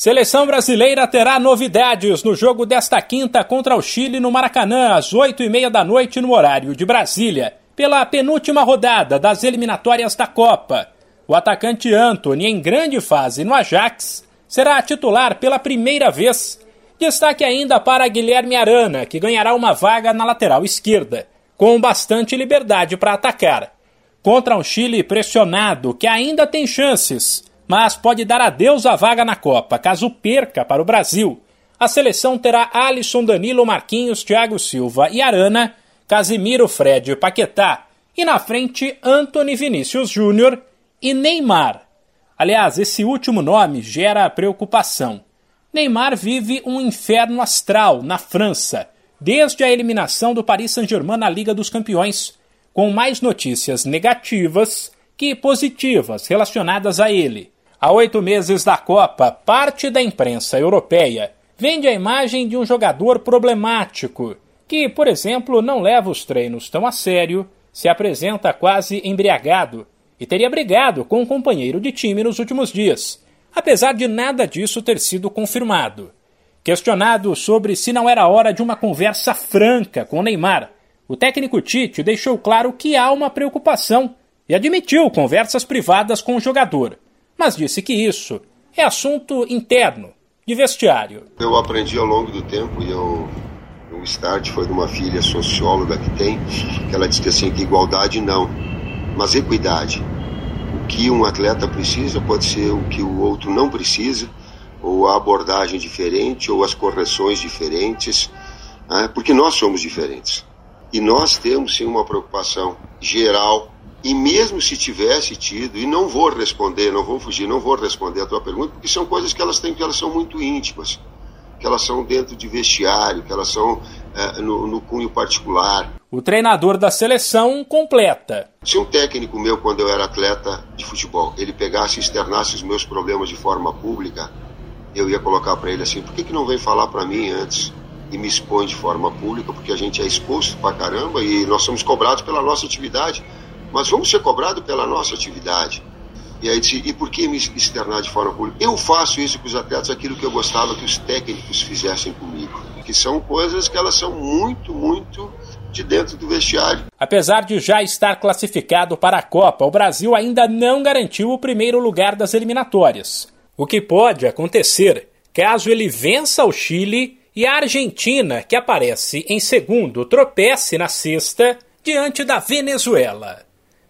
Seleção brasileira terá novidades no jogo desta quinta contra o Chile no Maracanã, às oito e meia da noite no horário de Brasília, pela penúltima rodada das eliminatórias da Copa. O atacante Anthony, em grande fase no Ajax, será titular pela primeira vez. Destaque ainda para Guilherme Arana, que ganhará uma vaga na lateral esquerda, com bastante liberdade para atacar. Contra um Chile pressionado, que ainda tem chances mas pode dar adeus à vaga na Copa caso perca para o Brasil. A seleção terá Alisson, Danilo, Marquinhos, Thiago Silva e Arana, Casimiro, Fred e Paquetá, e na frente Anthony Vinícius Júnior e Neymar. Aliás, esse último nome gera preocupação. Neymar vive um inferno astral na França, desde a eliminação do Paris Saint-Germain na Liga dos Campeões, com mais notícias negativas que positivas relacionadas a ele. Há oito meses da Copa, parte da imprensa europeia vende a imagem de um jogador problemático, que, por exemplo, não leva os treinos tão a sério, se apresenta quase embriagado e teria brigado com um companheiro de time nos últimos dias, apesar de nada disso ter sido confirmado. Questionado sobre se não era hora de uma conversa franca com Neymar, o técnico Tite deixou claro que há uma preocupação e admitiu conversas privadas com o jogador mas disse que isso é assunto interno, de vestiário. Eu aprendi ao longo do tempo e eu, o start foi de uma filha socióloga que tem, que ela disse que assim, que igualdade não, mas equidade. O que um atleta precisa pode ser o que o outro não precisa, ou a abordagem diferente, ou as correções diferentes, né? porque nós somos diferentes. E nós temos sim uma preocupação geral e mesmo se tivesse tido, e não vou responder, não vou fugir, não vou responder a tua pergunta, porque são coisas que elas têm, que elas são muito íntimas, que elas são dentro de vestiário, que elas são é, no, no cunho particular. O treinador da seleção completa. Se um técnico meu, quando eu era atleta de futebol, ele pegasse e externasse os meus problemas de forma pública, eu ia colocar para ele assim: por que, que não vem falar para mim antes? e me expõe de forma pública, porque a gente é exposto pra caramba e nós somos cobrados pela nossa atividade mas vamos ser cobrados pela nossa atividade. E aí disse, e por que me externar de forma pública? Eu faço isso com os atletas, aquilo que eu gostava que os técnicos fizessem comigo. Que são coisas que elas são muito, muito de dentro do vestiário. Apesar de já estar classificado para a Copa, o Brasil ainda não garantiu o primeiro lugar das eliminatórias. O que pode acontecer caso ele vença o Chile e a Argentina, que aparece em segundo, tropece na sexta diante da Venezuela.